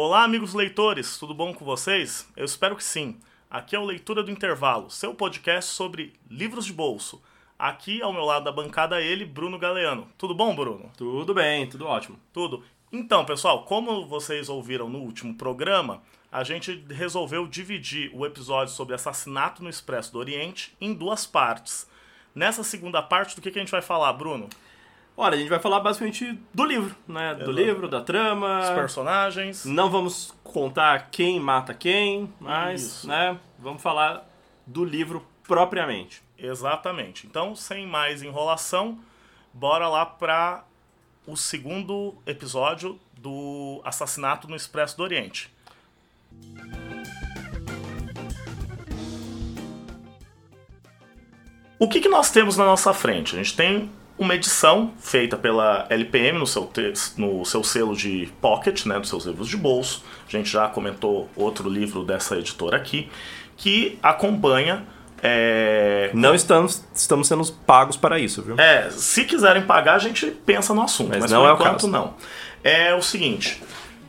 Olá, amigos leitores, tudo bom com vocês? Eu espero que sim. Aqui é o Leitura do Intervalo, seu podcast sobre livros de bolso. Aqui ao meu lado da bancada ele, Bruno Galeano. Tudo bom, Bruno? Tudo bem, tudo ótimo. Tudo. Então, pessoal, como vocês ouviram no último programa, a gente resolveu dividir o episódio sobre assassinato no Expresso do Oriente em duas partes. Nessa segunda parte, do que, que a gente vai falar, Bruno? Olha, a gente vai falar basicamente do livro, né? Do livro, da trama. Os personagens. Não vamos contar quem mata quem, mas, Isso. né? Vamos falar do livro propriamente. Exatamente. Então, sem mais enrolação, bora lá para o segundo episódio do Assassinato no Expresso do Oriente. O que, que nós temos na nossa frente? A gente tem uma edição feita pela LPM no seu, no seu selo de pocket, né, dos seus livros de bolso. A gente já comentou outro livro dessa editora aqui, que acompanha é, Não estamos, estamos sendo pagos para isso, viu? é, se quiserem pagar, a gente pensa no assunto, mas, Mas não é o enquanto caso. não. É o seguinte,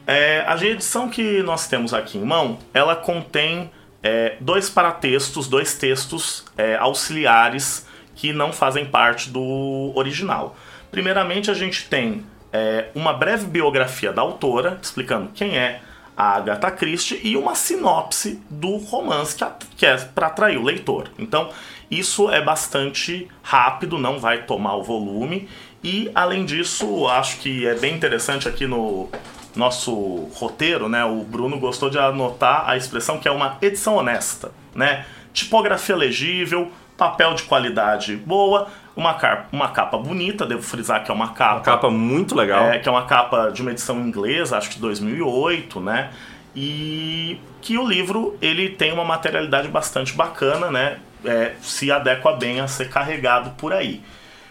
é, a edição que nós temos aqui em mão, ela contém é, dois paratextos, dois textos é, auxiliares que não fazem parte do original. Primeiramente, a gente tem é, uma breve biografia da autora, explicando quem é a Agatha Christie e uma sinopse do romance que, que é para atrair o leitor. Então, isso é bastante rápido, não vai tomar o volume. E, além disso, acho que é bem interessante aqui no nosso roteiro, né? O Bruno gostou de anotar a expressão que é uma edição honesta, né? Tipografia legível, papel de qualidade boa, uma, car- uma capa bonita, devo frisar que é uma capa Uma capa muito legal. é, que é uma capa de uma edição inglesa, acho que de 2008, né? E que o livro ele tem uma materialidade bastante bacana, né? É, se adequa bem a ser carregado por aí.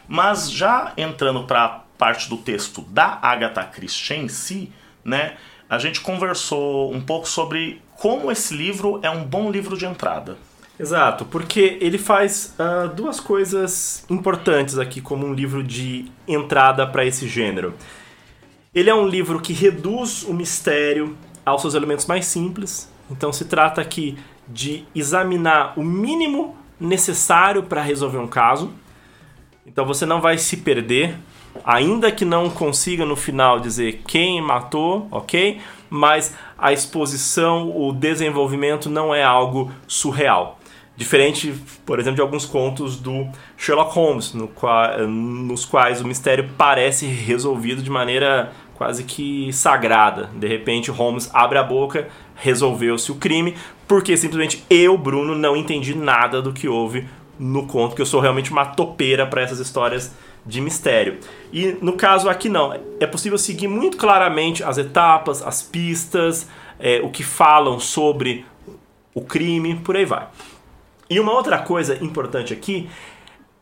Mas já entrando para a parte do texto da Agatha Christie em si, né? A gente conversou um pouco sobre como esse livro é um bom livro de entrada. Exato, porque ele faz ah, duas coisas importantes aqui como um livro de entrada para esse gênero. Ele é um livro que reduz o mistério aos seus elementos mais simples. Então se trata aqui de examinar o mínimo necessário para resolver um caso. Então você não vai se perder, ainda que não consiga no final dizer quem matou, ok? Mas a exposição, o desenvolvimento não é algo surreal. Diferente, por exemplo, de alguns contos do Sherlock Holmes, no qua- nos quais o mistério parece resolvido de maneira quase que sagrada. De repente, Holmes abre a boca, resolveu-se o crime, porque simplesmente eu, Bruno, não entendi nada do que houve no conto, que eu sou realmente uma topeira para essas histórias de mistério. E no caso aqui não, é possível seguir muito claramente as etapas, as pistas, é, o que falam sobre o crime, por aí vai. E uma outra coisa importante aqui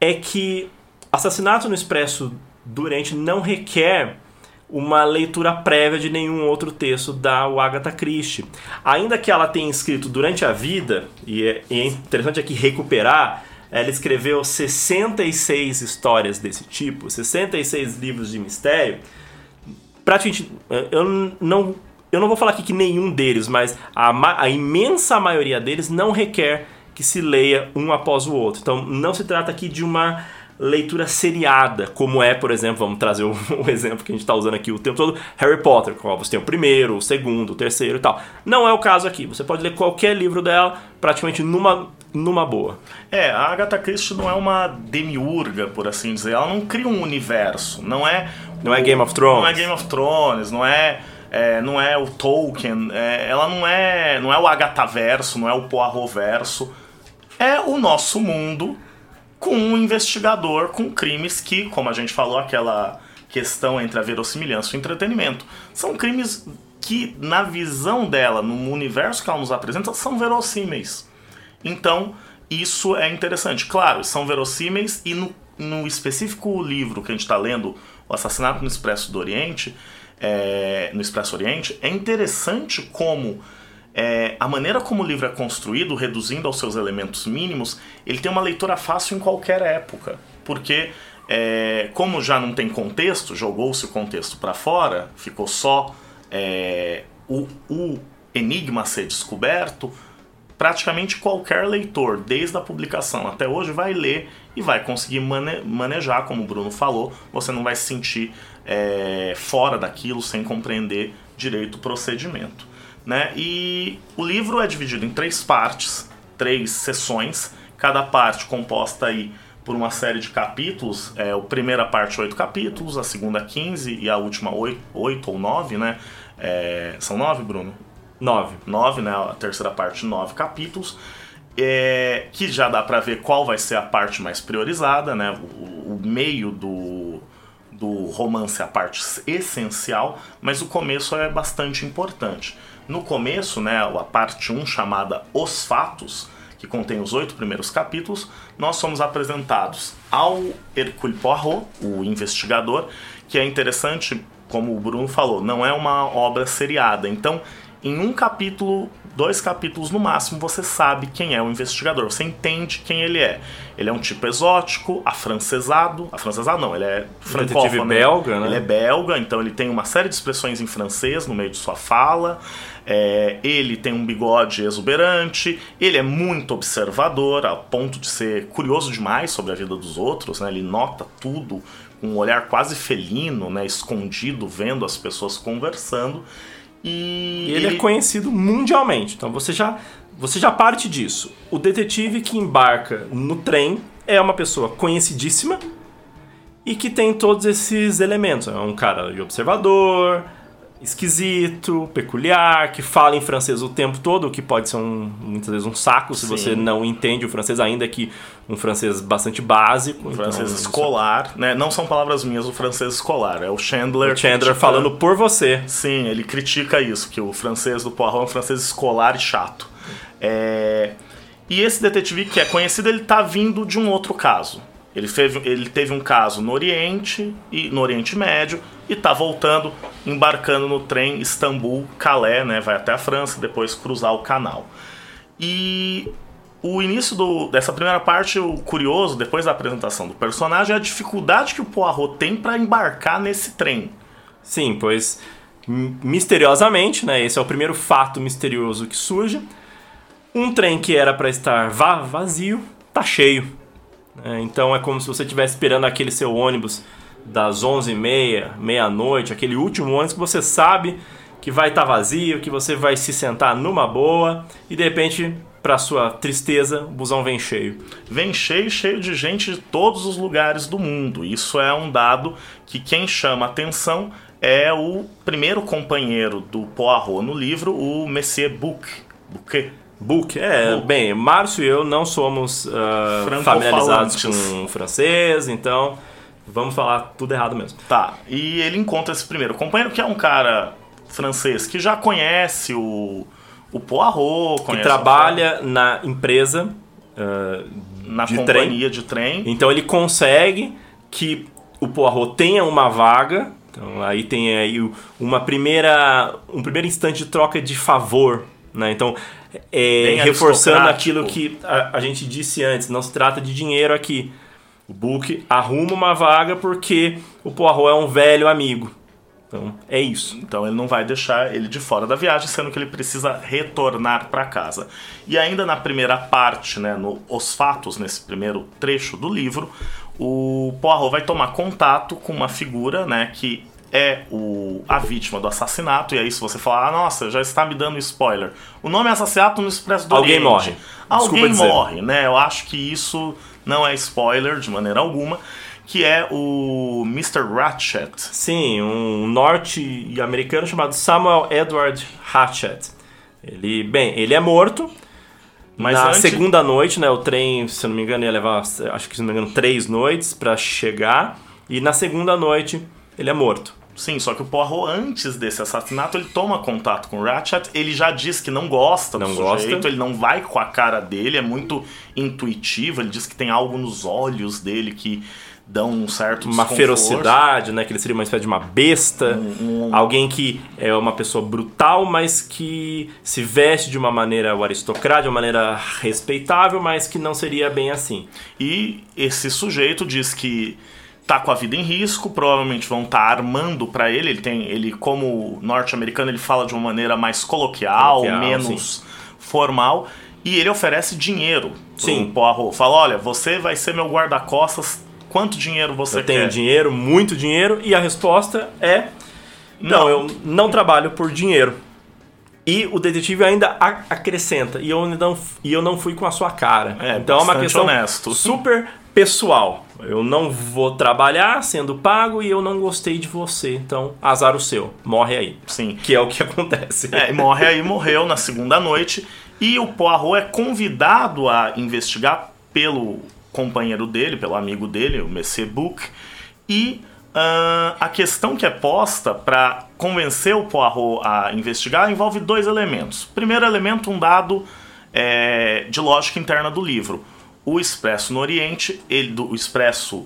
é que Assassinato no Expresso do Oriente não requer uma leitura prévia de nenhum outro texto da Agatha Christie. Ainda que ela tenha escrito durante a vida, e é, e é interessante aqui recuperar, ela escreveu 66 histórias desse tipo, 66 livros de mistério. Praticamente, eu não, eu não vou falar aqui que nenhum deles, mas a, a imensa maioria deles não requer que se leia um após o outro. Então não se trata aqui de uma leitura seriada, como é, por exemplo, vamos trazer o, o exemplo que a gente está usando aqui o tempo todo, Harry Potter, qual você tem o primeiro, o segundo, o terceiro e tal. Não é o caso aqui. Você pode ler qualquer livro dela praticamente numa, numa boa. É, a Agatha Christie não é uma demiurga, por assim dizer. Ela não cria um universo. Não é. Não é Game of Thrones. Não é Game of Thrones, não é. é, não é o Tolkien. é, ela não é. Não é o Agatha verso, não é o Poirot verso. É o nosso mundo com um investigador com crimes que, como a gente falou, aquela questão entre a verossimilhança e o entretenimento, são crimes que, na visão dela, no universo que ela nos apresenta, são verossímeis. Então, isso é interessante. Claro, são verossímeis e no, no específico livro que a gente está lendo, O Assassinato no Expresso do Oriente, é, no Expresso Oriente, é interessante como é, a maneira como o livro é construído, reduzindo aos seus elementos mínimos, ele tem uma leitura fácil em qualquer época. Porque, é, como já não tem contexto, jogou-se o contexto para fora, ficou só é, o, o enigma ser descoberto, praticamente qualquer leitor, desde a publicação até hoje, vai ler e vai conseguir mane manejar, como o Bruno falou. Você não vai se sentir é, fora daquilo, sem compreender direito o procedimento. Né? E o livro é dividido em três partes, três sessões, cada parte composta aí por uma série de capítulos. É, a primeira parte, oito capítulos, a segunda, 15 e a última, oito, oito ou nove, né? É, são nove, Bruno? Nove. Nove, né? A terceira parte, nove capítulos. É, que já dá para ver qual vai ser a parte mais priorizada, né? O, o, meio do, do romance é a parte essencial, mas o começo é bastante importante. No começo, né, a parte 1 chamada Os Fatos, que contém os oito primeiros capítulos, nós somos apresentados ao Hercule Poirot, o investigador, que é interessante, como o Bruno falou, não é uma obra seriada. Então, em um capítulo, dois capítulos no máximo, você sabe quem é o investigador, você entende quem ele é. Ele é um tipo exótico, afrancesado. Afrancesado não, ele é francófono. belga, né? Ele é belga, então ele tem uma série de expressões em francês no meio de sua fala. É, ele tem um bigode exuberante, ele é muito observador, a ponto de ser curioso demais sobre a vida dos outros, né? ele nota tudo com um olhar quase felino, né? escondido, vendo as pessoas conversando. E ele, ele é conhecido mundialmente, então você já, você já parte disso. O detetive que embarca no trem é uma pessoa conhecidíssima e que tem todos esses elementos. É um cara de observador, esquisito, peculiar, que fala em francês o tempo todo, o que pode ser um, muitas vezes um saco se Sim. você não entende o francês, ainda que um francês bastante básico. Um então, francês escolar, né? Não são palavras minhas, o francês escolar, é o Chandler. O Chandler falando por você. Sim, ele critica isso, que o francês do Poirot é um francês escolar e chato. É... E esse detetive que é conhecido, ele tá vindo de um outro caso. Ele teve, ele teve um caso no Oriente e no Oriente Médio e está voltando, embarcando no trem Istambul-Calais, né? Vai até a França, depois cruzar o canal. E o início do, dessa primeira parte, o curioso, depois da apresentação do personagem, é a dificuldade que o Poirot tem para embarcar nesse trem. Sim, pois misteriosamente, né? Esse é o primeiro fato misterioso que surge. Um trem que era para estar vazio, tá cheio. É, então é como se você estivesse esperando aquele seu ônibus das 11h30, meia-noite, aquele último ônibus que você sabe que vai estar tá vazio, que você vai se sentar numa boa e de repente, para sua tristeza, o busão vem cheio. Vem cheio, cheio de gente de todos os lugares do mundo. Isso é um dado que quem chama atenção é o primeiro companheiro do Poirot no livro, o Monsieur Bouc. Bouquet. Book, é, Book. bem, Márcio e eu não somos uh, familiarizados com francês, então vamos falar tudo errado mesmo. Tá, e ele encontra esse primeiro companheiro, que é um cara francês que já conhece o, o Poirot, que trabalha na empresa uh, na de companhia trem. de trem. Então ele consegue que o Poirot tenha uma vaga. Então aí tem aí uma primeira um primeiro instante de troca de favor, né? Então é, reforçando aquilo que a, a, gente disse antes, não se trata de dinheiro aqui. O Book arruma uma vaga porque o Poirot é um velho amigo. Então, é isso. Então ele não vai deixar ele de fora da viagem, sendo que ele precisa retornar para casa. E ainda na primeira parte, né, no Os Fatos, nesse primeiro trecho do livro, o Poirot vai tomar contato com uma figura, né, que é o, a vítima do assassinato, e aí se você falar, ah, nossa, já está me dando spoiler. O nome é Assassinato no Expresso do Alguém Oriente. morre. Alguém morre, né? Eu acho que isso não é spoiler de maneira alguma, que é o Mr. Ratchet. Sim, um norte-americano chamado Samuel Edward Ratchet. Ele, bem, ele é morto, mas na antes... segunda noite, né, o trem, se eu não me engano, ia levar, acho que se não me engano, três noites para chegar, e na segunda noite ele é morto. Sim, só que o Poirot, antes desse assassinato, ele toma contato com o Ratchet, ele já diz que não gosta não do gosta. sujeito, ele não vai com a cara dele, é muito intuitivo, ele diz que tem algo nos olhos dele que dão um certo Uma ferocidade, né, que ele seria uma espécie de uma besta, alguém que é uma pessoa brutal, mas que se veste de uma maneira aristocrática, de uma maneira respeitável, mas que não seria bem assim. E esse sujeito diz que tá com a vida em risco, provavelmente vão estar tá armando para ele. Ele tem, ele como norte-americano, ele fala de uma maneira mais coloquial, coloquial menos sim. formal, e ele oferece dinheiro sim. pro Poirot. Fala, olha, você vai ser meu guarda-costas. Quanto dinheiro você eu quer? Eu tenho dinheiro, muito dinheiro, e a resposta é não, não, eu não trabalho por dinheiro. E o detetive ainda acrescenta, e eu não, e eu não fui com a sua cara. É, então é uma questão honesto. super pessoal. Eu não vou trabalhar sendo pago e eu não gostei de você. Então, azar o seu. Morre aí. Sim. Que é o que acontece. É, morre aí, morreu na segunda noite. E o Poirot é convidado a investigar pelo companheiro dele, pelo amigo dele, o Monsieur Book. E uh, a questão que é posta para convencer o Poirot a investigar envolve dois elementos. Primeiro elemento, um dado é, de lógica interna do livro o Expresso no Oriente, ele do Expresso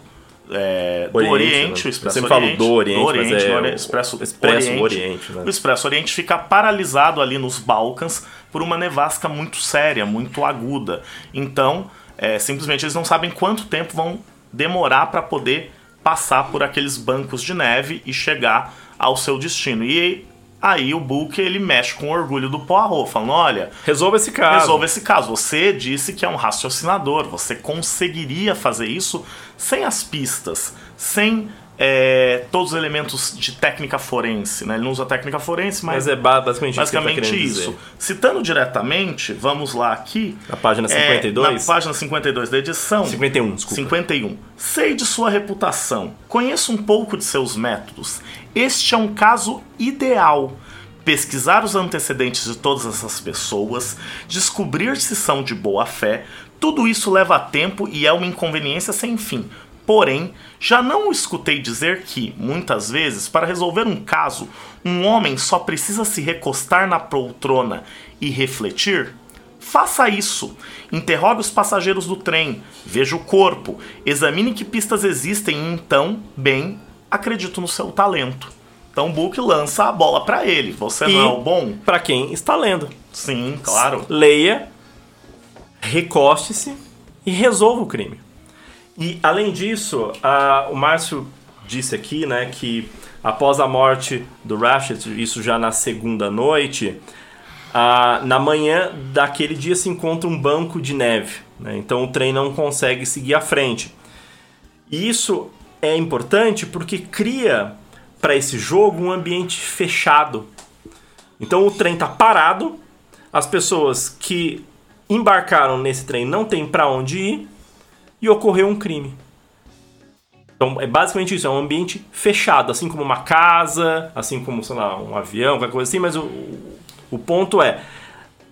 é, do Oriente, Oriente né? o Expresso Oriente, do Oriente, do Oriente, mas é o Expresso, Expresso Oriente, Oriente né? o Expresso Oriente fica paralisado ali nos Balcãs por uma nevasca muito séria, muito aguda. Então, é, simplesmente eles não sabem quanto tempo vão demorar para poder passar por aqueles bancos de neve e chegar ao seu destino. E Aí o Book ele mexe com o orgulho do Poirot, falando: olha, resolva esse caso. Resolva esse caso. Você disse que é um raciocinador, você conseguiria fazer isso sem as pistas, sem é, todos os elementos de técnica forense. Né? Ele não usa técnica forense, mas, mas é basicamente, basicamente isso. isso. Citando diretamente, vamos lá aqui. Na página 52? É, na página 52 da edição. 51, desculpa. 51. Sei de sua reputação, conheço um pouco de seus métodos. Este é um caso ideal. Pesquisar os antecedentes de todas essas pessoas, descobrir se são de boa fé, tudo isso leva tempo e é uma inconveniência sem fim. Porém, já não escutei dizer que, muitas vezes, para resolver um caso, um homem só precisa se recostar na poltrona e refletir? Faça isso. Interrogue os passageiros do trem, veja o corpo, examine que pistas existem e então, bem, acredito no seu talento. Então o Book lança a bola para ele. Você e não é o bom? Para quem está lendo. Sim, claro. Leia, recoste-se e resolva o crime. E além disso, a, o Márcio disse aqui, né, que após a morte do Ratchet, isso já na segunda noite, na manhã daquele dia se encontra um banco de neve. Né, então o trem não consegue seguir à frente. E isso é importante porque cria para esse jogo um ambiente fechado. Então o trem está parado, as pessoas que embarcaram nesse trem não têm para onde ir e ocorreu um crime. Então é basicamente isso, é um ambiente fechado, assim como uma casa, assim como, sei lá, um avião, qualquer coisa assim, mas o, o ponto é,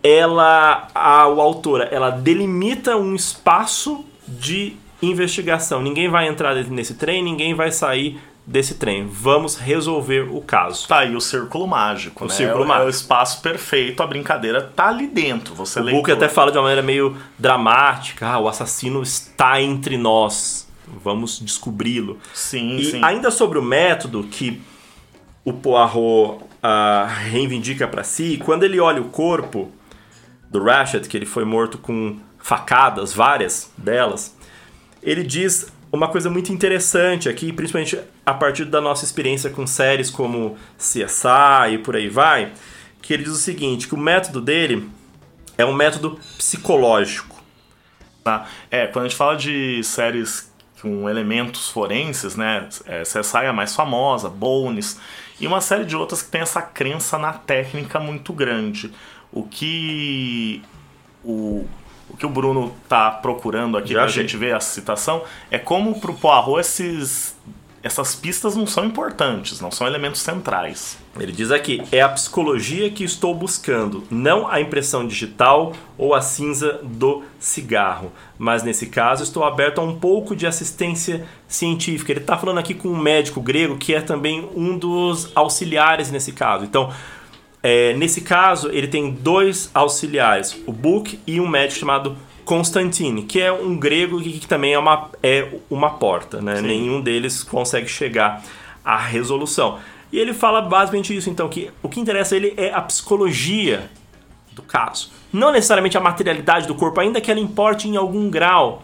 ela, a, a autora, ela delimita um espaço de investigação. Ninguém vai entrar nesse trem, ninguém vai sair desse trem. Vamos resolver o caso. Tá aí o círculo mágico, o né? Círculo é, mágico. é o espaço perfeito, a brincadeira tá ali dentro. Você o Book até fala de uma maneira meio dramática, ah, o assassino está entre nós. Vamos descobri-lo. Sim, e sim. ainda sobre o método que o Poirot uh, reivindica para si, quando ele olha o corpo do Ratchet, que ele foi morto com facadas, várias delas, ele diz uma coisa muito interessante aqui, principalmente a partir da nossa experiência com séries como CSI e por aí vai, que ele diz o seguinte, que o método dele é um método psicológico. Tá? É, quando a gente fala de séries com elementos forenses, né, é, CSI é a mais famosa, Bones, e uma série de outras que tem essa crença na técnica muito grande. O que o o que o Bruno tá procurando aqui Já pra achei. gente ver a citação é como pro Poirot esses, essas pistas não são importantes, não são elementos centrais. Ele diz aqui: é a psicologia que estou buscando, não a impressão digital ou a cinza do cigarro. Mas nesse caso, estou aberto a um pouco de assistência científica. Ele está falando aqui com um médico grego que é também um dos auxiliares nesse caso. Então, é, nesse caso, ele tem dois auxiliares, o Book e um médico chamado Constantine, que é um grego que, que também é uma, é uma porta, né? Nenhum deles consegue chegar à resolução. E ele fala basicamente isso, então, que o que interessa a ele é a psicologia do caso. Não necessariamente a materialidade do corpo, ainda que ela importe em algum grau.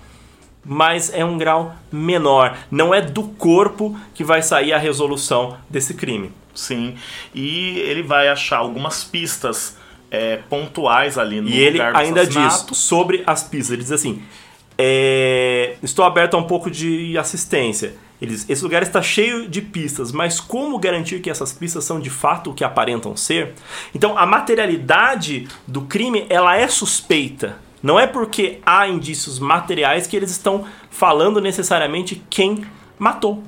mas é um grau menor. Não é do corpo que vai sair a resolução desse crime. Sim, e ele vai achar algumas pistas é, pontuais ali no E ele lugar do ainda diz sobre as pistas. Ele diz assim: é, Estou aberto a um pouco de assistência. Ele diz, esse lugar está cheio de pistas, mas como garantir que essas pistas são de fato o que aparentam ser? Então, a materialidade do crime ela é suspeita. Não é porque há indícios materiais que eles estão falando necessariamente quem matou.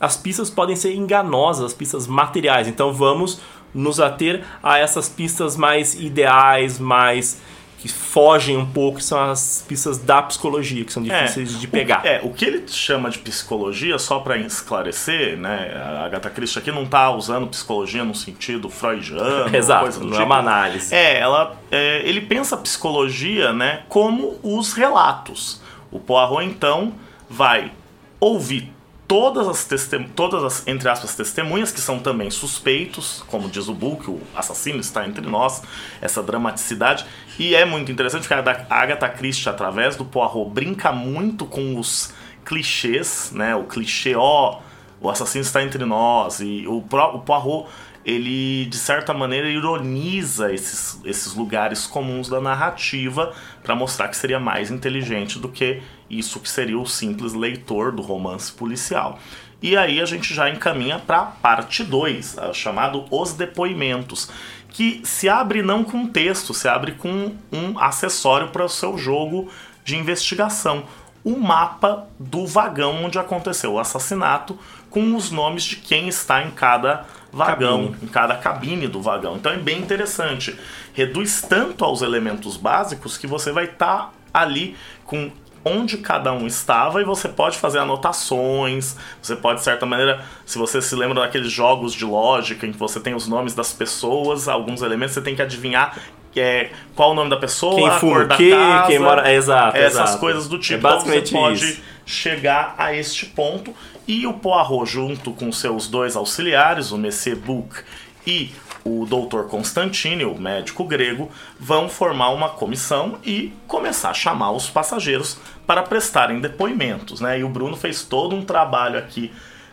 As pistas podem ser enganosas, as pistas materiais. Então vamos nos ater a essas pistas mais ideais, mais que fogem um pouco, que são as pistas da psicologia, que são difíceis de pegar. O, é, o que ele chama de psicologia, só para esclarecer, né? A Agatha Christie aqui não tá usando psicologia no sentido freudiano, Exato, não tipo. é uma análise. É, ela, é, ele pensa a psicologia, né, como os relatos. O Poirot então vai ouvir todas as todas as entre aspas testemunhas que são também suspeitos, como diz o book, o assassino está entre nós, essa dramaticidade e é muito interessante porque a Agatha Christie através do Poirot brinca muito com os clichês, né? O clichê ó, o assassino está entre nós e o, o Poirot ele de certa maneira ironiza esses, esses lugares comuns da narrativa para mostrar que seria mais inteligente do que isso que seria o simples leitor do romance policial. E aí a gente já encaminha para parte 2, chamado Os Depoimentos, que se abre não com texto, se abre com um acessório para o seu jogo de investigação. O mapa do vagão onde aconteceu o assassinato, com os nomes de quem está em cada vagão, Cabine. em cada cabine do vagão. Então é bem interessante. Reduz tanto aos elementos básicos que você vai estar ali com onde cada um estava e você pode fazer anotações, você pode de certa maneira, se você se lembra daqueles jogos de lógica em que você tem os nomes das pessoas, alguns elementos você tem que adivinhar que é, qual o nome da pessoa, Quem a cor da quê, casa, quem mora- é, exato, essas exato. coisas do tipo. É Então basicamente você pode isso. chegar a este ponto e o Poirot junto com seus dois auxiliares, o Monsieur Bouc e o Dr. Constantine, o médico grego, vão formar uma comissão e começar a chamar os passageiros para prestarem depoimentos, né? E o Bruno fez todo um trabalho aqui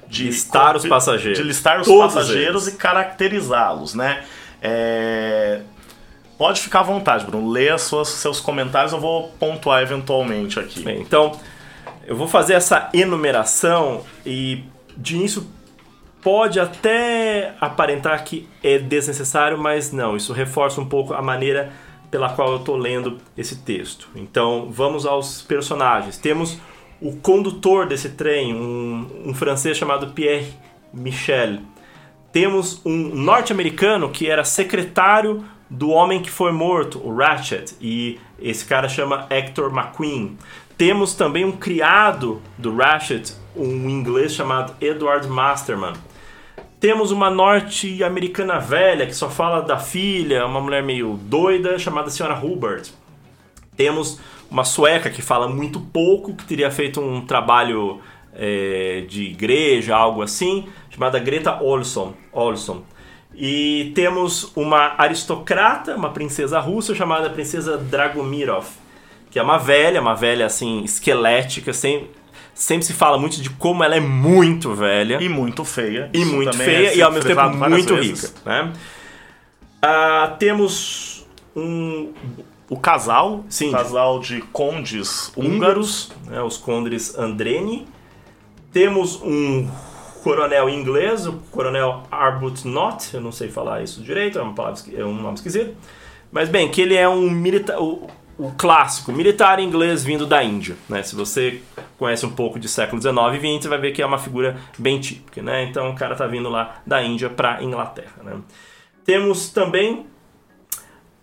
de Listar os passageiros. de listar os Todos passageiros eles. e caracterizá-los, né? É, Pode ficar à vontade, Bruno. Leia suas, seus comentários, eu vou pontuar eventualmente aqui. Bem, então, eu vou fazer essa enumeração e de início pode até aparentar que é desnecessário, mas não, isso reforça um pouco a maneira pela qual eu estou lendo esse texto. Então, vamos aos personagens. Temos o condutor desse trem, um, um francês chamado Pierre Michel. Temos um norte-americano que era secretário do homem que foi morto, o Ratchet, e esse cara chama Hector McQueen. Temos também um criado do Ratchet, um inglês chamado Edward Masterman. Temos uma norte-americana velha que só fala da filha, uma mulher meio doida chamada Senhora Hubert. Temos uma sueca que fala muito pouco, que teria feito um trabalho é, de igreja, algo assim, chamada Greta Olson. Olson. E temos uma aristocrata, uma princesa russa chamada Princesa Dragomirov, que é uma velha, uma velha assim, esquelética, sem, sempre se fala muito de como ela é muito velha E muito feia. e Isso muito feia é e ao mesmo tempo muito vezes. rica. Né? Ah, temos um O casal, Sim. o casal de condes húngaros. né, os condes Andreni. Temos um coronel inglês, o coronel Arbuthnot, eu não sei falar isso direito, é, uma palavra, é um nome esquisito. Mas bem, que ele é um militar, o, clássico militar inglês vindo da Índia. Né? Se você conhece um pouco de século XIX e XX, você vai ver que é uma figura bem típica. Né? Então o cara tá vindo lá da Índia para Inglaterra. Né? Temos também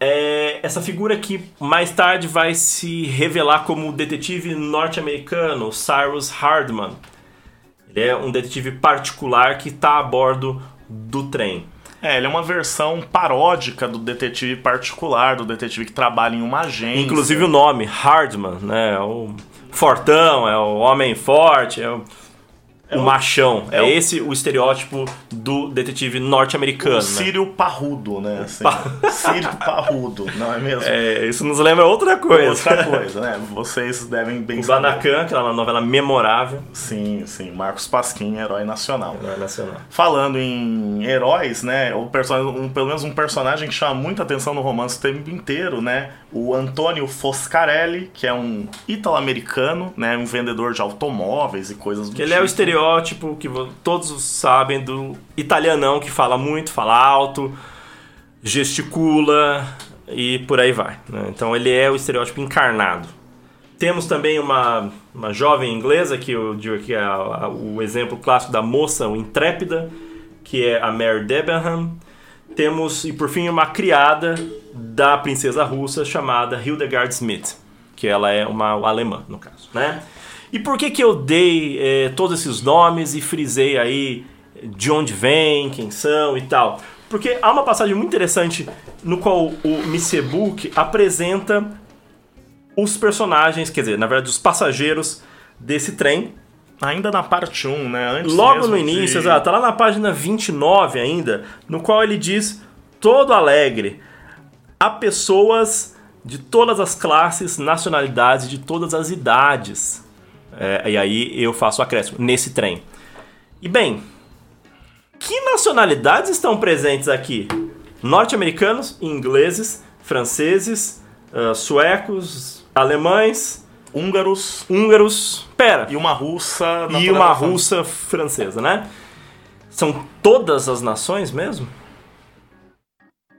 é, essa figura que mais tarde vai se revelar como o detetive norte-americano Cyrus Hardman. Ele é um detetive particular que está a bordo do trem. É, ele é uma versão paródica do detetive particular, do detetive que trabalha em uma agência. Inclusive o nome, Hardman, né? É o fortão, é o homem forte, é o... o machão. É, esse o estereótipo do detetive norte-americano. O né? Sírio Parrudo, né? Assim, Sírio Parrudo, não é mesmo? É, isso nos lembra outra coisa. Outra coisa, né? Vocês devem bem O saber. Banacan, aquela novela memorável. Sim, sim. Marcos Pasquim, herói nacional. É nacional. Falando em heróis, né? O um, pelo menos um personagem que chama muita atenção no romance o tempo inteiro, né? O Antônio Foscarelli, que é um italo-americano, né? Um vendedor de automóveis e coisas do Que ele é o tipo. Estereótipo que todos sabem do italianão que fala muito, fala alto, gesticula e por aí vai. né? Então ele é o estereótipo encarnado. Temos também uma, uma jovem inglesa, que eu digo aqui é o exemplo clássico da moça intrépida, que é a Mary Debenham. Temos, e por fim, uma criada da princesa russa chamada Hildegard Smith, que ela é uma alemã, no caso, né? E por que que eu dei eh, todos esses nomes e frisei aí de onde vem, quem são e tal? Porque há uma passagem muito interessante no qual o Missebook apresenta os personagens, quer dizer, na verdade, os passageiros desse trem, Ainda na parte 1, né? Antes Logo no início, de... exato, tá lá na página 29 ainda, no qual ele diz, todo alegre, há pessoas de todas as classes, nacionalidades, de todas as idades. É, e aí eu faço o acréscimo, nesse trem. E bem, que nacionalidades estão presentes aqui? Norte-americanos, ingleses, franceses, ah, suecos, alemães, Húngaros húngaros. Pera, e uma russa... e uma russa francesa, né? São todas as nações mesmo?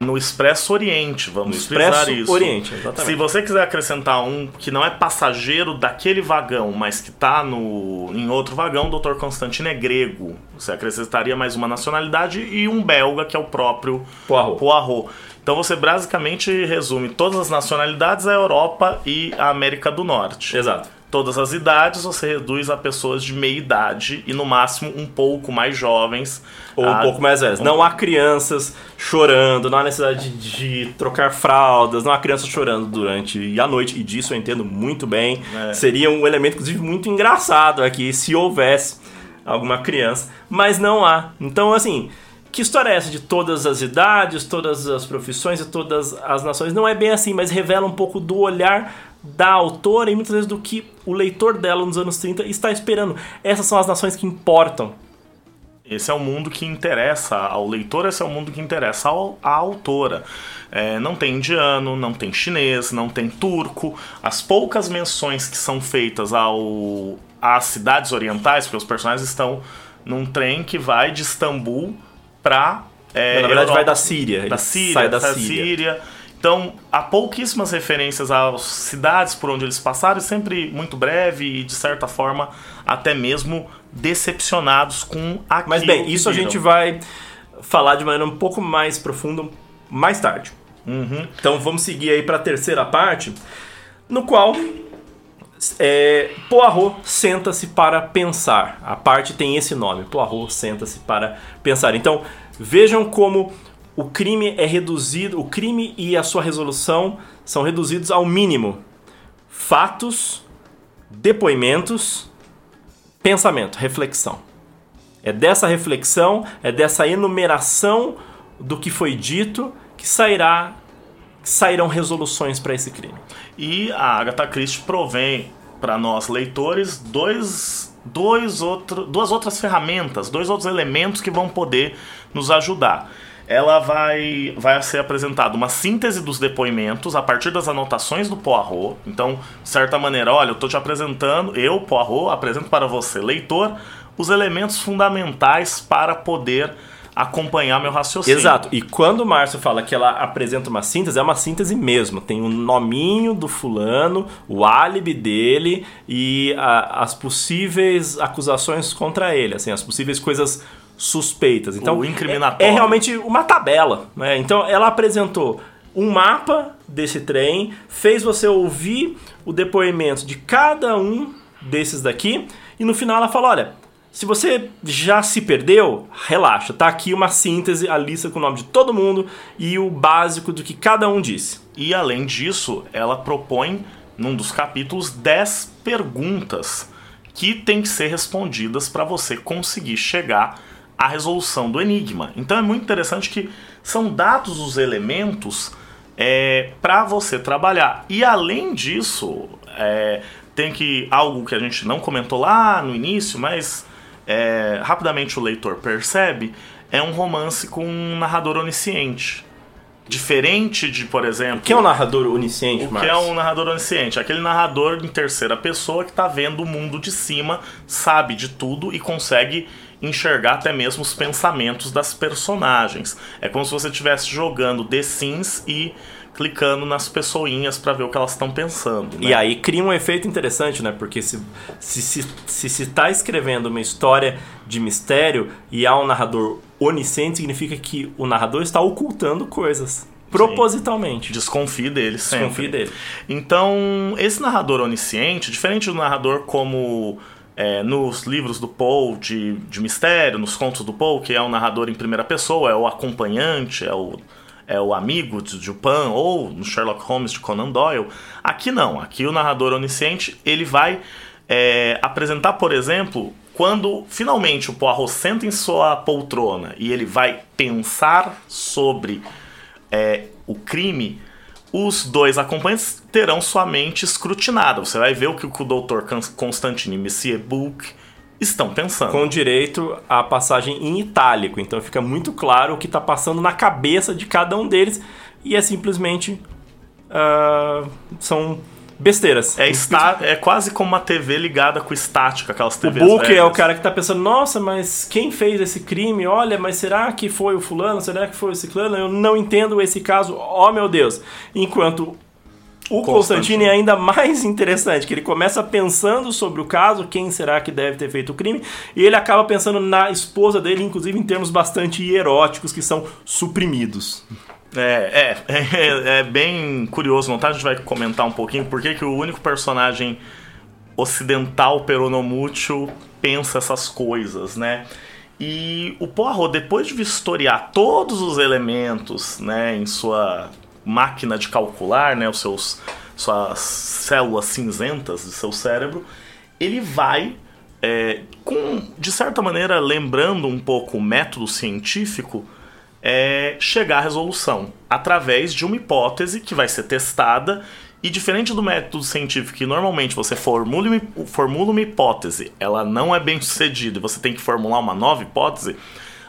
No Expresso Oriente, vamos Expresso isso. Oriente, exatamente. Se você quiser acrescentar um que não é passageiro daquele vagão, mas que tá no, em outro vagão, o Dr. Constantino é grego. Você acrescentaria mais uma nacionalidade e um belga, que é o próprio Poirot. Poirot. Então você basicamente resume todas as nacionalidades, a Europa e a América do Norte. Exato. Todas as idades você reduz a pessoas de meia idade e no máximo um pouco mais jovens. Ou um a- pouco mais velhos. Não há crianças chorando, não há necessidade de, de trocar fraldas, não há crianças chorando durante a noite, e disso eu entendo muito bem. É. Seria um elemento, inclusive, muito engraçado aqui se houvesse alguma criança, mas não há. Então, assim, que história é essa de todas as idades, todas as profissões e todas as nações? Não é bem assim, mas revela um pouco do olhar da autora e muitas vezes do que o leitor dela nos anos 30 está esperando. Essas são as nações que importam. Esse é o mundo que interessa ao leitor, esse é o mundo que interessa ao, à autora. É, não tem indiano, não tem chinês, não tem turco. As poucas menções que são feitas ao, às cidades orientais, porque os personagens estão num trem que vai de Istambul para. É, Na verdade, Europa- vai da Síria. da Síria, sai da da Síria. Síria. Então, há pouquíssimas referências às cidades por onde eles passaram, sempre muito breve e, de certa forma, até mesmo decepcionados com aquilo Mas bem, isso a gente vai falar de maneira um pouco mais profunda mais tarde. Uhum. Então vamos seguir aí para a terceira parte, no qual é, Poirot senta-se para pensar. A parte tem esse nome, Poirot senta-se para pensar. Então vejam como o crime é reduzido, o crime e a sua resolução são reduzidos ao mínimo. Fatos, depoimentos, pensamento, reflexão. É dessa reflexão, é dessa enumeração do que foi dito que sairá que sairão resoluções para esse crime. E a Agatha Christie provém para nós leitores dois, dois outro, duas outras ferramentas, dois outros elementos que vão poder nos ajudar. Ela vai, vai ser apresentada uma síntese dos depoimentos a partir das anotações do Poirot. Então, de certa maneira, olha, eu estou te apresentando, eu, Poirot, apresento para você, leitor, os elementos fundamentais para poder acompanhar meu raciocínio. Exato. E quando o Márcio fala que ela apresenta uma síntese, é uma síntese mesmo. Tem o nominho do fulano, o álibi dele e a- as possíveis acusações contra ele, assim, as possíveis coisas suspeitas. Então, O é, incriminatório. é realmente uma tabela, né? Então, ela apresentou um mapa desse trem, fez você ouvir o depoimento de cada um desses daqui e no final ela falou, olha, se você já se perdeu, relaxa, tá aqui uma síntese, a lista com o nome de todo mundo e o básico do que cada um disse. E além disso, ela propõe, num dos capítulos, 10 perguntas que tem que ser respondidas para você conseguir chegar à resolução do enigma. Então é muito interessante que são dados os elementos é, para você trabalhar. E além disso, é, tem que algo que a gente não comentou lá no início, mas é, rapidamente o leitor percebe, é um romance com um narrador onisciente. Diferente de, por exemplo. O que é um narrador onisciente, O que é um narrador onisciente? Aquele narrador em terceira pessoa que está vendo o mundo de cima, sabe de tudo e consegue enxergar até mesmo os pensamentos das personagens. É como se você estivesse jogando The Sims e clicando nas pessoinhas para ver o que elas estão pensando. Né? E aí cria um efeito interessante, né? Porque se se, se, se se está escrevendo uma história de mistério e há um narrador onisciente, significa que o narrador está ocultando coisas. Propositalmente. Sim. Desconfie dele sempre. Desconfie dele. Então, esse narrador onisciente, diferente do narrador como é, nos livros do Poe de, de mistério, nos contos do Poe, que é o narrador em primeira pessoa, é o acompanhante, é o é o amigo de Dupin ou no Sherlock Holmes de Conan Doyle. Aqui não, aqui o narrador onisciente ele vai é, apresentar, por exemplo, quando finalmente o Poirot senta em sua poltrona e ele vai pensar sobre é, o crime, os dois acompanhantes terão sua mente escrutinada. Você vai ver o que o Dr. Constantine Monsieur Book estão pensando. Com direito à passagem em itálico. Então fica muito claro o que está passando na cabeça de cada um deles. E é simplesmente. Uh, são besteiras. É, está, é quase como uma TV ligada com estática, aquelas TVs. O Book velhas. é o cara que está pensando, nossa, mas quem fez esse crime? Olha, mas será que foi o fulano? Será que foi o ciclano? Eu não entendo esse caso, oh meu Deus. Enquanto o Constantine é ainda mais interessante, que ele começa pensando sobre o caso, quem será que deve ter feito o crime, e ele acaba pensando na esposa dele, inclusive em termos bastante eróticos que são suprimidos. É, é, é, é bem curioso, não tá? A gente vai comentar um pouquinho por que o único personagem ocidental peronomútil pensa essas coisas, né? E o Poirot, depois de vistoriar todos os elementos né, em sua máquina de calcular, né, os seus suas células cinzentas do seu cérebro, ele vai é, com de certa maneira lembrando um pouco o método científico é, chegar à resolução através de uma hipótese que vai ser testada e diferente do método científico que normalmente você formula uma, formula uma hipótese, ela não é bem sucedida e você tem que formular uma nova hipótese,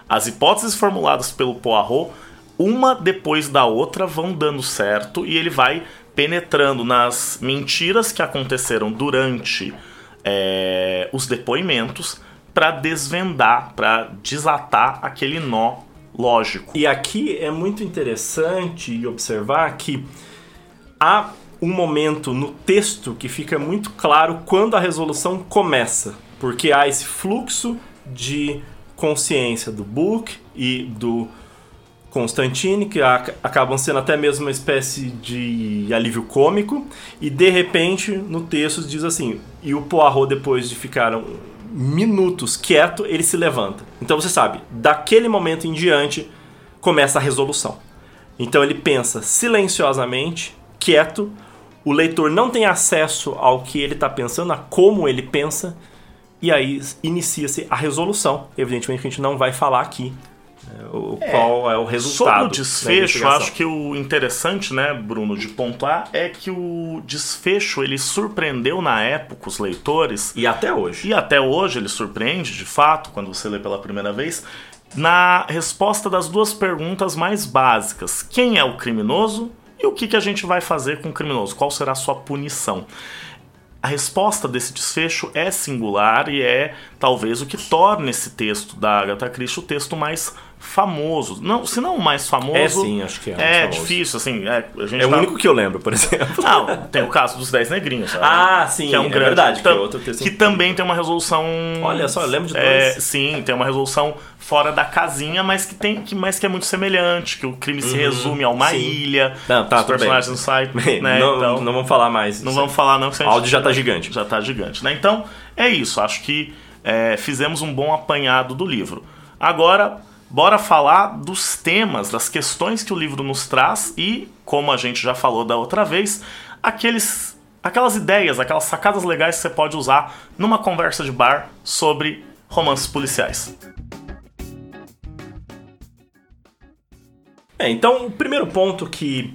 as hipóteses formuladas pelo Poirot uma depois da outra vão dando certo e ele vai penetrando nas mentiras que aconteceram durante é, os depoimentos para desvendar, para desatar aquele nó lógico. E aqui é muito interessante observar que há um momento no texto que fica muito claro quando a resolução começa, porque há esse fluxo de consciência do Book e do Constantine, que acabam sendo até mesmo uma espécie de alívio cômico, e de repente no texto diz assim: e o Poirot, depois de ficar minutos quieto, ele se levanta. Então você sabe, daquele momento em diante começa a resolução. Então ele pensa silenciosamente, quieto, o leitor não tem acesso ao que ele está pensando, a como ele pensa, e aí inicia-se a resolução. Evidentemente a gente não vai falar aqui o, é, qual é o resultado. Sobre o desfecho, acho que o interessante, né, Bruno, de pontuar é que o desfecho ele surpreendeu na época os leitores. E até hoje. E até hoje ele surpreende, de fato, quando você lê pela primeira vez, na resposta das duas perguntas mais básicas: quem é o criminoso e o que, que a gente vai fazer com o criminoso? Qual será a sua punição? A resposta desse desfecho é singular e é talvez o que torna esse texto da Agatha Christie o texto mais famoso. Não, se não o mais famoso. É sim, acho que é. É difícil, assim. É, a gente é tá... o único que eu lembro, por exemplo. Não, tem o caso dos Dez Negrinhos. Sabe? Ah, sim, que é, um é grande, verdade. Que, é outro que também tem uma resolução. Olha só, eu lembro de é, dois. É, sim, tem uma resolução fora da casinha, mas que tem que, mas que é muito semelhante, que o crime uhum, se resume a uma sim. ilha. Não, tá, os personagens bem. no site. né? não, então, não vamos falar mais. Não vamos falar, não. O áudio já tá gigante. Já tá gigante, né? Então, é isso. Acho que é, fizemos um bom apanhado do livro. Agora bora falar dos temas, das questões que o livro nos traz e, como a gente já falou da outra vez, aqueles aquelas ideias, aquelas sacadas legais que você pode usar numa conversa de bar sobre romances policiais. É, então, o primeiro ponto que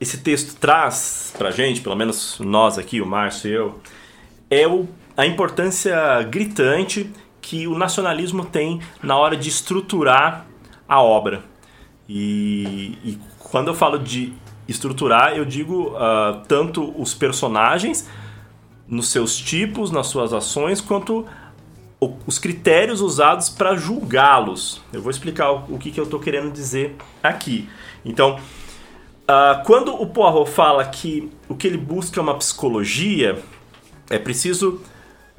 esse texto traz pra gente, pelo menos nós aqui, o Márcio e eu, é o, a importância gritante que o nacionalismo tem na hora de estruturar a obra. E, e quando eu falo de estruturar, eu digo uh, tanto os personagens nos seus tipos, nas suas ações, quanto os critérios usados para julgá-los. Eu vou explicar o, que, que eu estou querendo dizer aqui. Então, uh, quando o Poirot fala que o que ele busca é uma psicologia, é preciso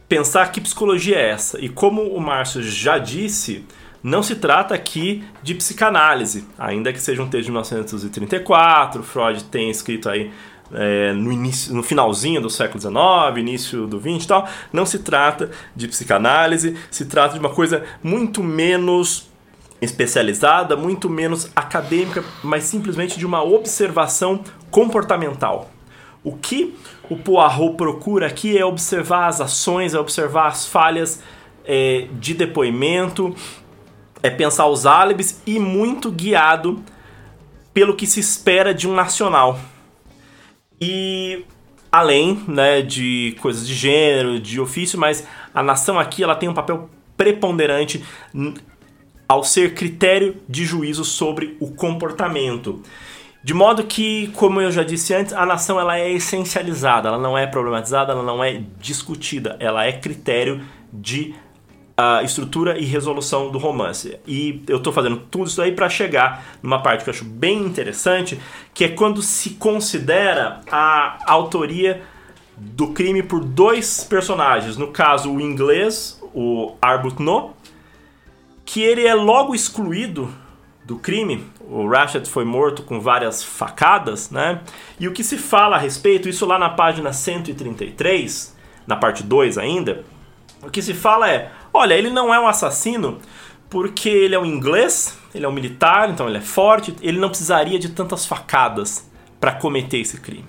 pensar que psicologia é essa. E como o Márcio já disse, não se trata aqui de psicanálise, ainda que seja um texto de 1934, Freud tem escrito aí é, no, início, no finalzinho do século XIX, início do XX e tal, não se trata de psicanálise, se trata de uma coisa muito menos especializada, muito menos acadêmica, mas simplesmente de uma observação comportamental. O que o Poirot procura aqui é observar as ações, é observar as falhas é, de depoimento, é pensar os álibis e muito guiado pelo que se espera de um nacional. E além né, de coisas de gênero, de ofício, mas a nação aqui ela tem um papel preponderante ao ser critério de juízo sobre o comportamento. De modo que, como eu já disse antes, a nação ela é essencializada, ela não é problematizada, ela não é discutida, ela é critério de a estrutura e resolução do romance. E eu estou fazendo tudo isso aí para chegar numa parte que eu acho bem interessante, que é quando se considera a autoria do crime por dois personagens. No caso, o inglês, o Arbuthnot, que ele é logo excluído do crime. O Ratchet foi morto com várias facadas, né? E o que se fala a respeito, isso lá na página 133, na parte 2 ainda, o que se fala é Olha, ele não é um assassino porque ele é um inglês, ele é um militar, então ele é forte, ele não precisaria de tantas facadas para cometer esse crime.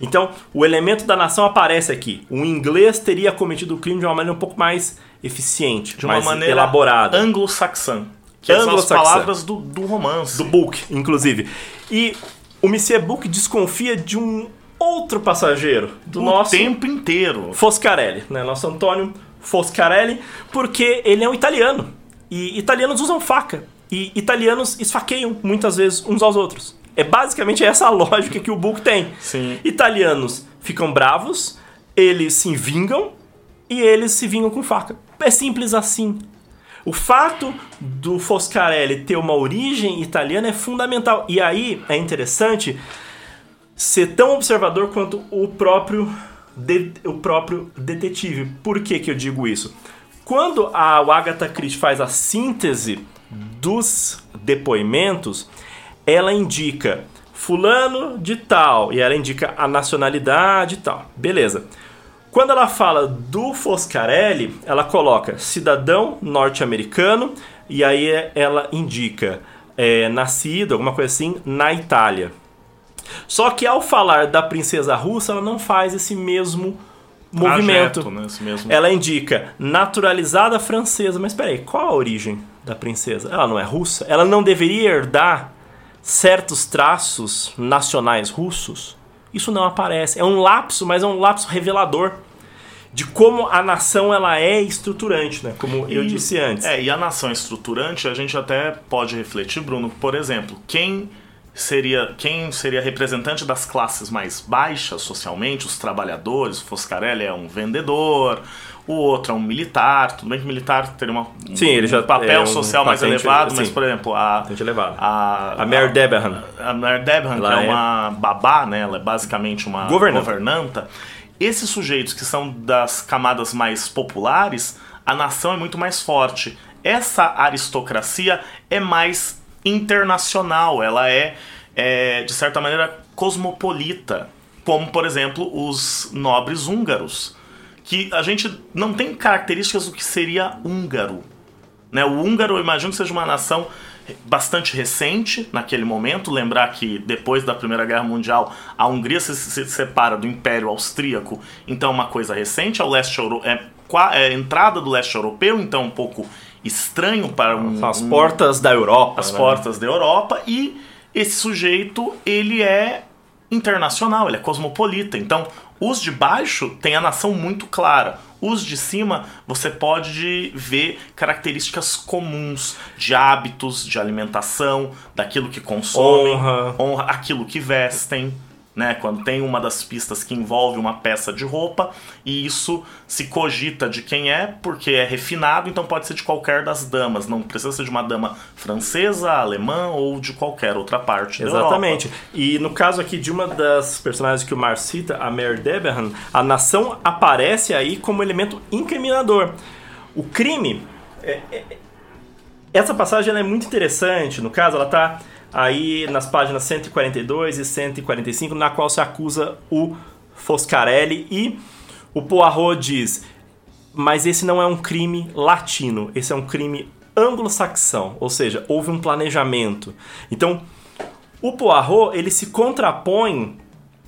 Então, o elemento da nação aparece aqui. O inglês teria cometido o crime de uma maneira um pouco mais eficiente, de uma mais maneira elaborada. Anglo-saxã. Que são as palavras do, do romance. Do book, inclusive. E o Monsieur Book desconfia de um outro passageiro do o nosso tempo inteiro. Foscarelli, né? Nosso Antônio Foscarelli, porque ele é um italiano. E italianos usam faca. E italianos esfaqueiam muitas vezes uns aos outros. É basicamente essa a lógica que o Book tem. Sim. Italianos ficam bravos, eles se vingam e eles se vingam com faca. É simples assim. O fato do Foscarelli ter uma origem italiana é fundamental. E aí é interessante ser tão observador quanto o próprio de, o próprio detetive. Por que, que eu digo isso? Quando a Agatha Christie faz a síntese dos depoimentos, ela indica fulano de tal e ela indica a nacionalidade e tal. Beleza. Quando ela fala do Foscarelli, ela coloca cidadão norte-americano e aí ela indica é, nascido, alguma coisa assim, na Itália. Só que ao falar da princesa russa, ela não faz esse mesmo movimento. Trajeto, né? Esse mesmo... Ela indica naturalizada francesa. Mas peraí, qual a origem da princesa? Ela não é russa? Ela não deveria herdar certos traços nacionais russos? Isso não aparece. É um lapso, mas é um lapso revelador de como a nação ela é estruturante, né? Como eu disse antes. É, e a nação estruturante, a gente até pode refletir, Bruno, por exemplo, quem seria quem seria representante das classes mais baixas socialmente, os trabalhadores, o Foscarelli é um vendedor, o outro é um militar, tudo bem que militar teria uma, sim, ele já um papel é um social mais elevado, sim, mas por exemplo, a elevado. a a Mary Debenham, a Mary Debenham, que é, é uma babá, né, ela é basicamente uma Governanta. governanta. Esses sujeitos que são das camadas mais populares, a nação é muito mais forte. Essa aristocracia é mais internacional, ela é, é, de certa maneira cosmopolita, como por exemplo os nobres húngaros, que a gente não tem características do que seria húngaro. Né? O húngaro, eu imagino que seja uma nação bastante recente naquele momento. Lembrar que depois da Primeira Guerra Mundial a Hungria se, se separa do Império Austríaco, então é uma coisa recente. É o leste euro, é, é a entrada do leste europeu, então um pouco estranho para um, São as um, portas da Europa. as né? portas da Europa e esse sujeito ele é internacional, ele é cosmopolita. Então, os de baixo têm a nação muito clara. Os de cima, você pode ver características comuns de hábitos, de alimentação, daquilo que consomem, Honra. honra aquilo que vestem. Né, quando tem uma das pistas que envolve uma peça de roupa e isso se cogita de quem é, porque é refinado, então pode ser de qualquer das damas, não precisa ser de uma dama francesa, alemã ou de qualquer outra parte da. Exatamente. E no caso aqui de uma das personagens que o Mar cita, a Mare Deberhan, a nação aparece aí como elemento incriminador. O crime. é- é- essa passagem é muito interessante. No caso, ela está aí nas páginas 142 e 145, na qual se acusa o Foscarelli e o Poirot diz: mas esse não é um crime latino, esse é um crime anglo-saxão, ou seja, houve um planejamento. Então, o Poirot, ele se contrapõe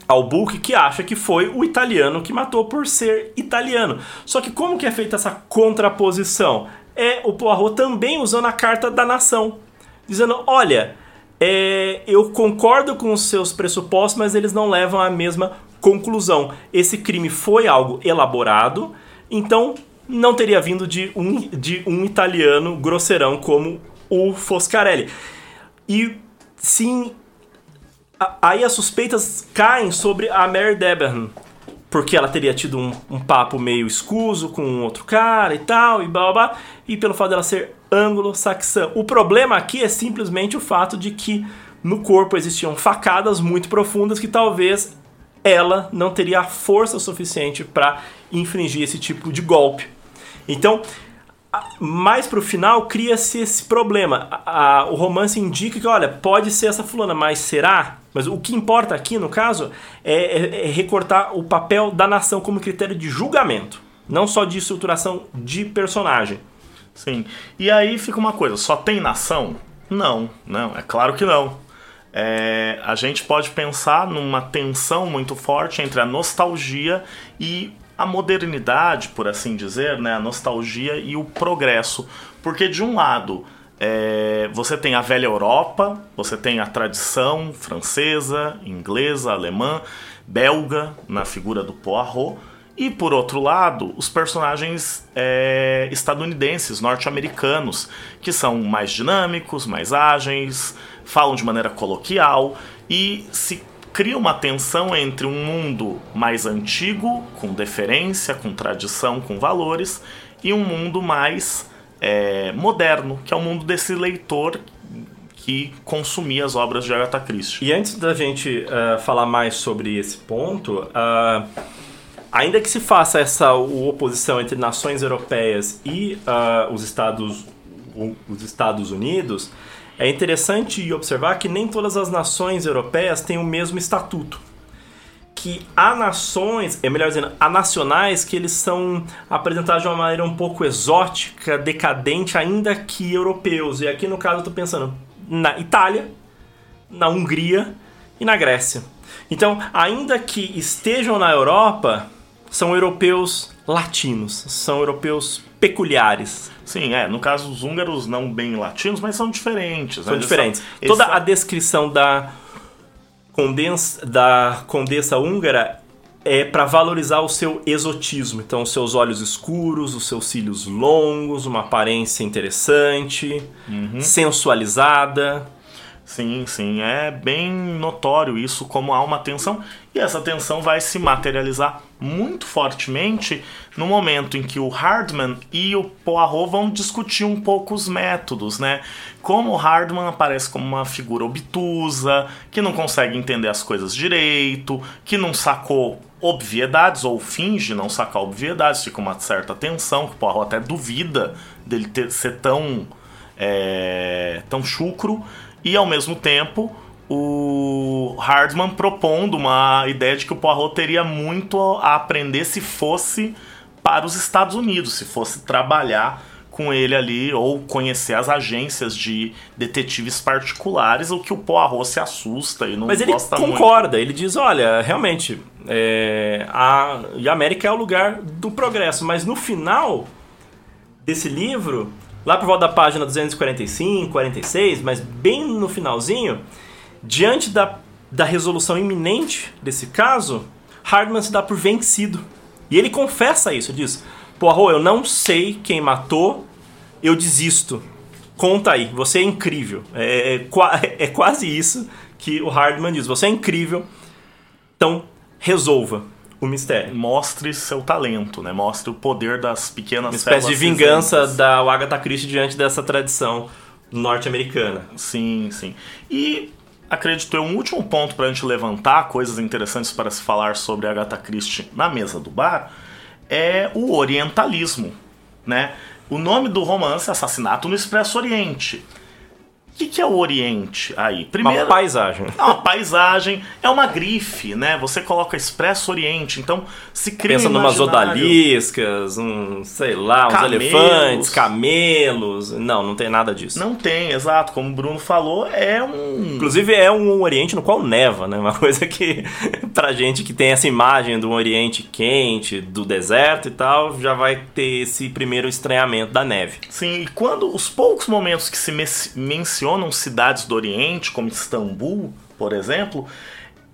ao Book que acha que foi o italiano que matou por ser italiano. Só que como que é feita essa contraposição? É o Poirot também usando a carta da nação, dizendo, olha, é, eu concordo com os seus pressupostos, mas eles não levam à mesma conclusão. Esse crime foi algo elaborado, então não teria vindo de um, de um italiano grosseirão como o Foscarelli. E sim, a- aí as suspeitas caem sobre a Mary Deberhan. Porque ela teria tido um, um papo meio escuso com um outro cara e tal, e blá blá blá, e pelo fato dela ser anglo-saxã. O problema aqui é simplesmente o fato de que no corpo existiam facadas muito profundas que talvez ela não teria a força suficiente para infringir esse tipo de golpe. Então, mais pro final cria-se esse problema. A- a- o romance indica que, olha, pode ser essa fulana, mas será? Mas o que importa aqui, no caso, é, é- é recortar o papel da nação como critério de julgamento, não só de estruturação de personagem. Sim. E aí fica uma coisa, só tem nação? Não, não, é claro que não. É, a gente pode pensar numa tensão muito forte entre a nostalgia e a modernidade, por assim dizer, né? a nostalgia e o progresso. Porque de um lado é, você tem a velha Europa, você tem a tradição francesa, inglesa, alemã, belga, na figura do Poirot, e por outro lado, os personagens é, estadunidenses, norte-americanos, que são mais dinâmicos, mais ágeis, falam de maneira coloquial e se cria uma tensão entre um mundo mais antigo, com deferência, com tradição, com valores, e um mundo mais é, moderno, que é o mundo desse leitor que consumia as obras de Agatha Christie. E antes da gente eh, falar mais sobre esse ponto, ah, ainda que se faça essa oposição entre nações europeias e ah, os, Estados, os Estados Unidos, é interessante observar que nem todas as nações europeias têm o mesmo estatuto. Que há nações, é melhor dizendo, há nacionais que eles são apresentados de uma maneira um pouco exótica, decadente, ainda que europeus. E aqui no caso eu tô pensando na Itália, na Hungria e na Grécia. Então, ainda que estejam na Europa, são europeus latinos, são europeus peculiares, Sim, é. No caso, os húngaros não bem latinos, mas são diferentes. são né? Diferentes. eles Toda são- a descrição da, condens, da condessa húngara é para valorizar o seu exotismo. Então, os seus olhos escuros, os seus cílios longos, uma aparência interessante, Uhum. sensualizada. Sim, sim. É bem notório isso, como há uma tensão. E essa tensão vai se materializar muito fortemente no momento em que o Hardman e o Poirot vão discutir um pouco os métodos, né? Como o Hardman aparece como uma figura obtusa, que não consegue entender as coisas direito, que não sacou obviedades ou finge não sacar obviedades, fica uma certa tensão, que o Poirot até duvida dele ter, ser tão é, tão chucro e ao mesmo tempo o Hardman propondo uma ideia de que o Poirot teria muito a aprender se fosse para os Estados Unidos, se fosse trabalhar com ele ali, ou conhecer as agências de detetives particulares, o que o Poirot se assusta e não Mas ele concorda, muito. ele diz, olha, realmente, é, a, e a América é o lugar do progresso, mas no final desse livro, lá por volta da página 245, 46, mas bem no finalzinho, diante da, da resolução iminente desse caso, Hardman se dá por vencido. E ele confessa isso, diz, Poirot, eu não sei quem matou, eu desisto. Conta aí, você é incrível. É, é, é quase isso que o Hardman diz. Você é incrível, então resolva o mistério. Mostre seu talento, né? Mostre o poder das pequenas Uma espécie de vingança da Agatha Christie diante dessa tradição norte-americana. Sim, sim. E acredito eu, um último ponto para a gente levantar coisas interessantes para se falar sobre Agatha Christie na mesa do bar é o orientalismo, né? O nome do romance é Assassinato no Expresso Oriente. O que, que é o Oriente aí? Uma paisagem. É uma paisagem, é uma grife, né? Você coloca Expresso Oriente, então se cria Pensa um numas odaliscas, um, sei lá, uns Camelos. elefantes, camelos. Não, não tem nada disso. Não tem, exato. Como o Bruno falou, é um. Inclusive é um Oriente no qual neva, né? Uma coisa que pra gente que tem essa imagem do Oriente quente, do deserto e tal, já vai ter esse primeiro estranhamento da neve. Sim, e quando os poucos momentos que se me- mencionam cidades do Oriente, como Istambul, por exemplo,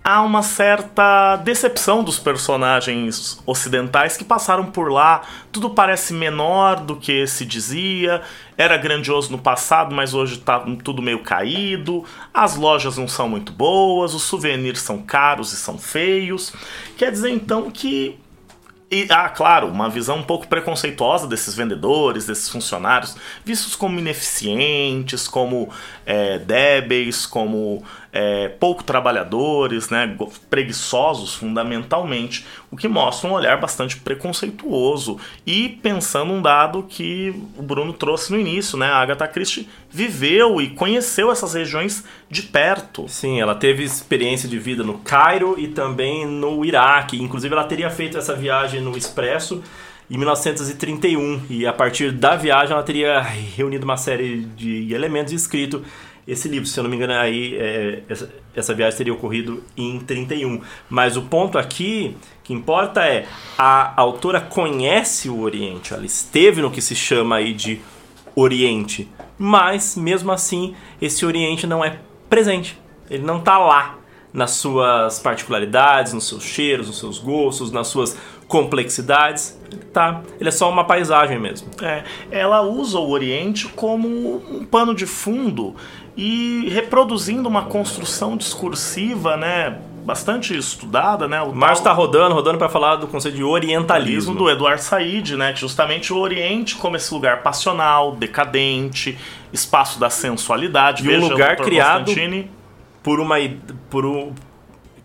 há uma certa decepção dos personagens ocidentais que passaram por lá. Tudo parece menor do que se dizia, era grandioso no passado, mas hoje tá tudo meio caído. As lojas não são muito boas, os souvenirs são caros e são feios. Quer dizer então que e, ah, claro, uma visão um pouco preconceituosa desses vendedores, desses funcionários, vistos como ineficientes, como é, débeis, como é, pouco trabalhadores, né, preguiçosos fundamentalmente, o que mostra um olhar bastante preconceituoso. E pensando um dado que o Bruno trouxe no início, né, a Agatha Christie viveu e conheceu essas regiões de perto. Sim, ela teve experiência de vida no Cairo e também no Iraque. Inclusive, ela teria feito essa viagem no Expresso em 1931. E a partir da viagem, ela teria reunido uma série de elementos escrito esse livro. Se eu não me engano, aí é, essa, essa viagem teria ocorrido em 31. Mas o ponto aqui que importa é a autora conhece o Oriente. Ela esteve no que se chama aí de Oriente. Mas, mesmo assim, esse Oriente não é presente. Ele não está lá nas suas particularidades, nos seus cheiros, nos seus gostos, nas suas complexidades. Tá, ele é só uma paisagem mesmo. É, ela usa o Oriente como um pano de fundo e reproduzindo uma construção discursiva, né, bastante estudada, né, o Márcio está rodando, rodando para falar do conceito de orientalismo. do Eduardo Said, né, que justamente o Oriente como esse lugar passional, decadente, espaço da sensualidade, E um Veja o lugar criado- por uma por um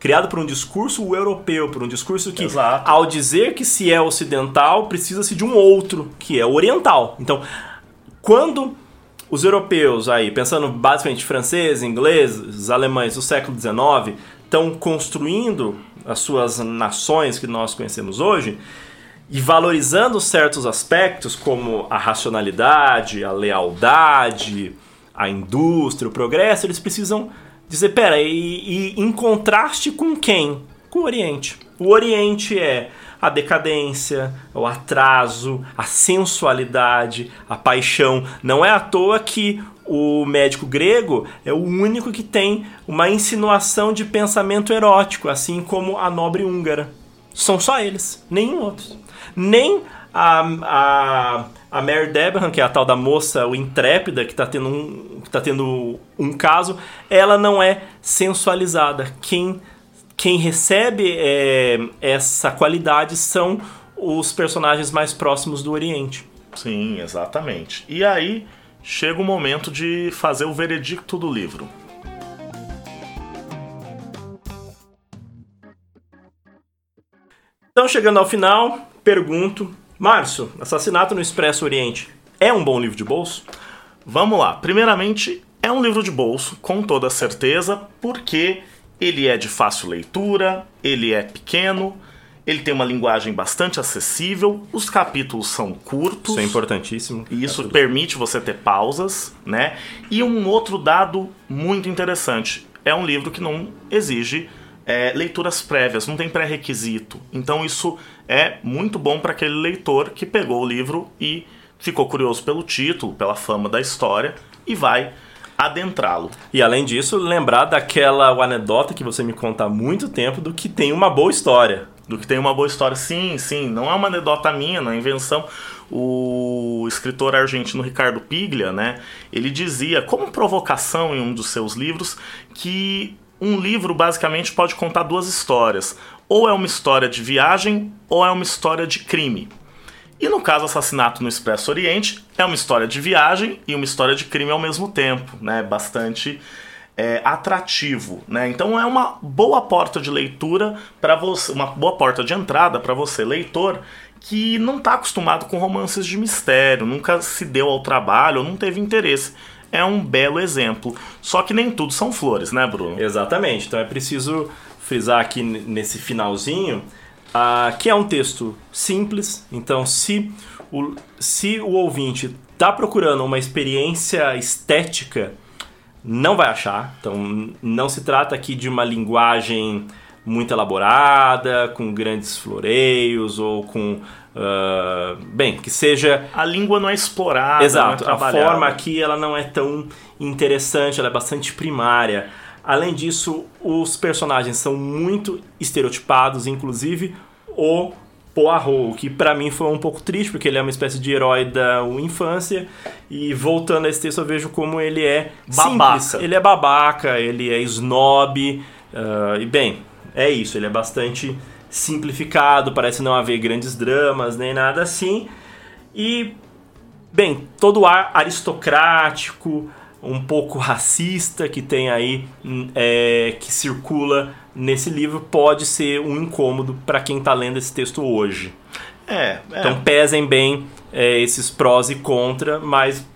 criado por um discurso europeu, por um discurso que Exato. ao dizer que se é ocidental, precisa-se de um outro, que é oriental. Então, quando os europeus aí, pensando basicamente franceses, ingleses, alemães do século XIX, estão construindo as suas nações que nós conhecemos hoje, e valorizando certos aspectos como a racionalidade, a lealdade, a indústria, o progresso, eles precisam dizer, pera, e, e em contraste com quem? Com o Oriente. O Oriente é a decadência, o atraso, a sensualidade, a paixão. Não é à toa que o médico grego é o único que tem uma insinuação de pensamento erótico, assim como a nobre húngara. São só eles, nenhum outro. Nem a, a, a Mary Debenham, que é a tal da moça, o intrépida, que está tendo, um, tá tendo um caso, ela não é sensualizada. Quem, quem recebe é, essa qualidade são os personagens mais próximos do Oriente. Sim, exatamente. E aí chega o momento de fazer o veredicto do livro. Então, chegando ao final, pergunto: Márcio, Assassinato no Expresso Oriente é um bom livro de bolso? Vamos lá. Primeiramente, é um livro de bolso, com toda certeza, porque ele é de fácil leitura, ele é pequeno, Ele tem uma linguagem bastante acessível, os capítulos são curtos. Isso é importantíssimo. E isso permite você ter pausas, né? E um outro dado muito interessante: é um livro que não exige é, leituras prévias, não tem pré-requisito. Então isso é muito bom para aquele leitor que pegou o livro e ficou curioso pelo título, pela fama da história e vai adentrá-lo. E além disso, lembrar daquela anedota que você me conta há muito tempo do que tem uma boa história. Do que tem uma boa história. Sim, sim, não é uma anedota minha, não é invenção. O escritor argentino Ricardo Piglia, né, ele dizia, como provocação em um dos seus livros, que um livro basicamente pode contar duas histórias. Ou é uma história de viagem, ou é uma história de crime. E no caso Assassinato no Expresso Oriente, é uma história de viagem e uma história de crime ao mesmo tempo, né? Bastante é, atrativo, né? Então é uma boa porta de leitura para você, uma boa porta de entrada para você, leitor, que não está acostumado com romances de mistério, nunca se deu ao trabalho não teve interesse. É um belo exemplo. Só que nem tudo são flores, né, Bruno? Exatamente. Então é preciso frisar aqui nesse finalzinho uh, que é um texto simples. Então, se o, se o ouvinte está procurando uma experiência estética, não vai achar. Então, não se trata aqui de uma linguagem muito elaborada, com grandes floreios ou com. Uh, bem, que seja. A língua não é explorada. Exato. Não é a forma aqui ela não é tão interessante, ela é bastante primária. Além disso, os personagens são muito estereotipados, inclusive o Poirot, que para mim foi um pouco triste, porque ele é uma espécie de herói da infância. E voltando a esse texto, eu vejo como ele é babaca. Simples. Ele é babaca, ele é snob. Uh, e bem, é isso, ele é bastante simplificado, parece não haver grandes dramas nem nada assim. E, bem, todo o ar aristocrático, um pouco racista que tem aí, hum, é, que circula nesse livro, pode ser um incômodo para quem está lendo esse texto hoje. É, é. Então pesem bem é, esses prós e contra, mas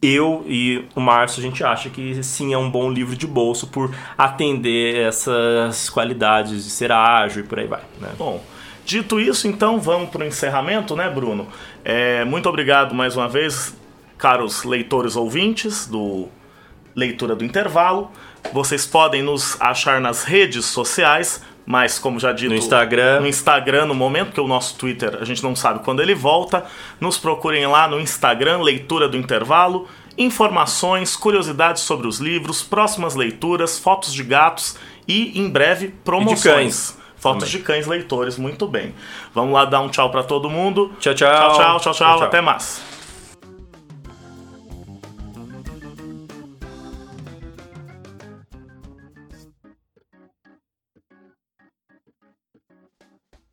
eu e o Márcio a gente acha que sim é um bom livro de bolso por atender essas qualidades de ser ágil e por aí vai. Né? Bom, dito isso, então vamos para o encerramento, né, Bruno? É, muito obrigado mais uma vez, caros leitores ouvintes do Leitura do Intervalo. Vocês podem nos achar nas redes sociais, mas como já dito, no Instagram, no Instagram no momento que o nosso Twitter a gente não sabe quando ele volta, nos procurem lá no Instagram Leitura do Intervalo, informações, curiosidades sobre os livros, próximas leituras, fotos de gatos e em breve promoções. E de cães. Fotos Também. de cães leitores, muito bem. Vamos lá dar um tchau para todo mundo. Tchau, tchau. Tchau, tchau, tchau, tchau. tchau. Até mais.